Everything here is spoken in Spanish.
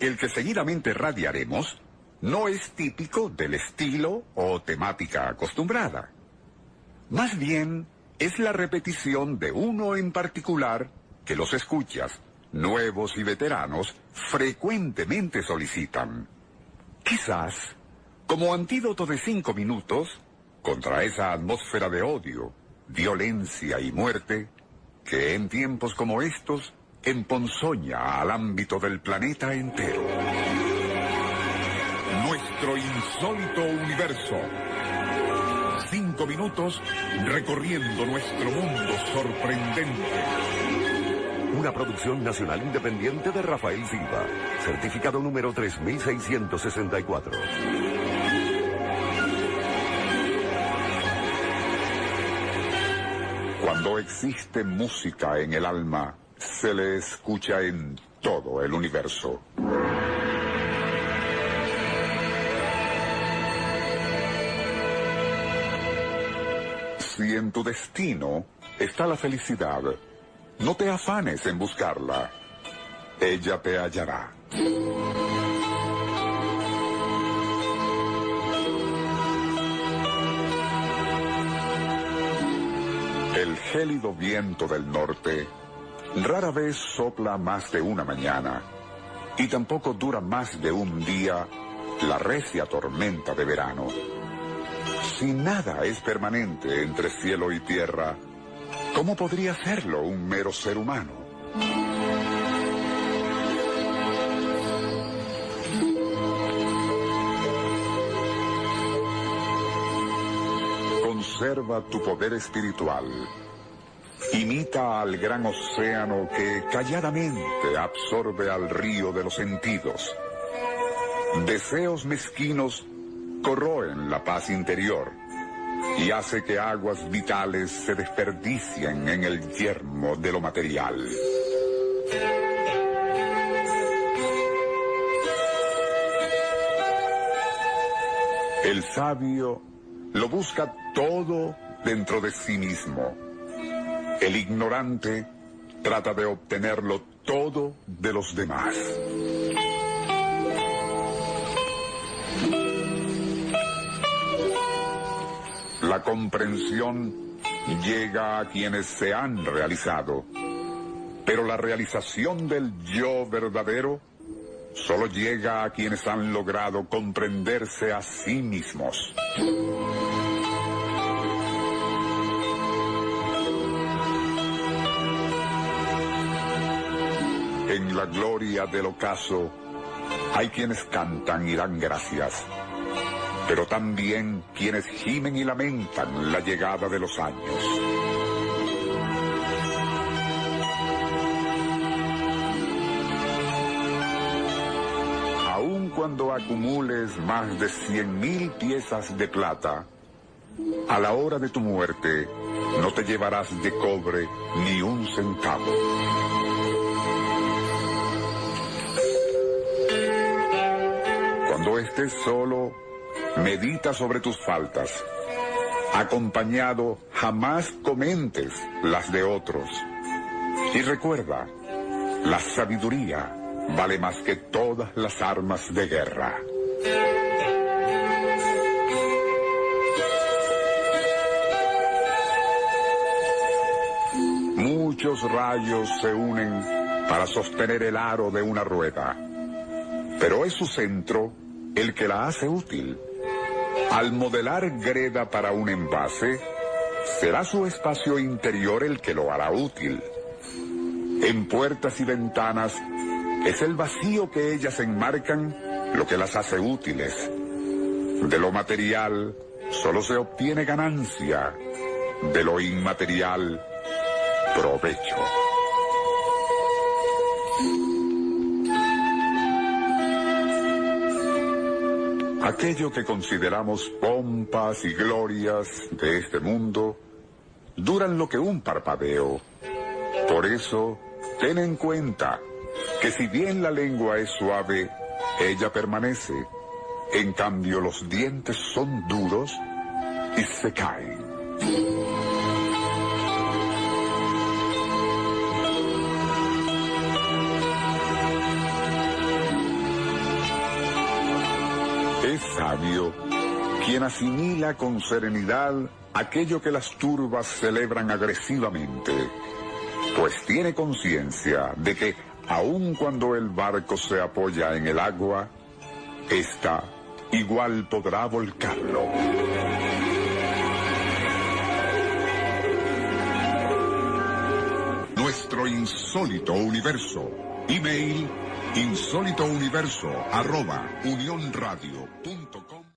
El que seguidamente radiaremos no es típico del estilo o temática acostumbrada. Más bien es la repetición de uno en particular que los escuchas, nuevos y veteranos, frecuentemente solicitan. Quizás, como antídoto de cinco minutos, contra esa atmósfera de odio, violencia y muerte, que en tiempos como estos emponzoña al ámbito del planeta entero. Nuestro insólito universo. Cinco minutos recorriendo nuestro mundo sorprendente. Una producción nacional independiente de Rafael Silva. Certificado número 3664. Cuando existe música en el alma, se le escucha en todo el universo. Si en tu destino está la felicidad, no te afanes en buscarla. Ella te hallará. El gélido viento del norte rara vez sopla más de una mañana y tampoco dura más de un día la recia tormenta de verano. Si nada es permanente entre cielo y tierra, ¿cómo podría serlo un mero ser humano? Conserva tu poder espiritual. Imita al gran océano que calladamente absorbe al río de los sentidos. Deseos mezquinos corroen la paz interior y hace que aguas vitales se desperdicien en el yermo de lo material. El sabio lo busca todo dentro de sí mismo. El ignorante trata de obtenerlo todo de los demás. La comprensión llega a quienes se han realizado, pero la realización del yo verdadero solo llega a quienes han logrado comprenderse a sí mismos. En la gloria del ocaso hay quienes cantan y dan gracias, pero también quienes gimen y lamentan la llegada de los años. Aun cuando acumules más de cien mil piezas de plata, a la hora de tu muerte no te llevarás de cobre ni un centavo. Cuando estés solo, medita sobre tus faltas. Acompañado, jamás comentes las de otros. Y recuerda, la sabiduría vale más que todas las armas de guerra. Muchos rayos se unen para sostener el aro de una rueda, pero es su centro el que la hace útil. Al modelar greda para un envase, será su espacio interior el que lo hará útil. En puertas y ventanas, es el vacío que ellas enmarcan lo que las hace útiles. De lo material solo se obtiene ganancia, de lo inmaterial, provecho. Aquello que consideramos pompas y glorias de este mundo duran lo que un parpadeo. Por eso, ten en cuenta que si bien la lengua es suave, ella permanece. En cambio, los dientes son duros y se caen. Es sabio quien asimila con serenidad aquello que las turbas celebran agresivamente, pues tiene conciencia de que aun cuando el barco se apoya en el agua, ésta igual podrá volcarlo. Nuestro insólito universo. Email insólitouniverso arroba unionradio.com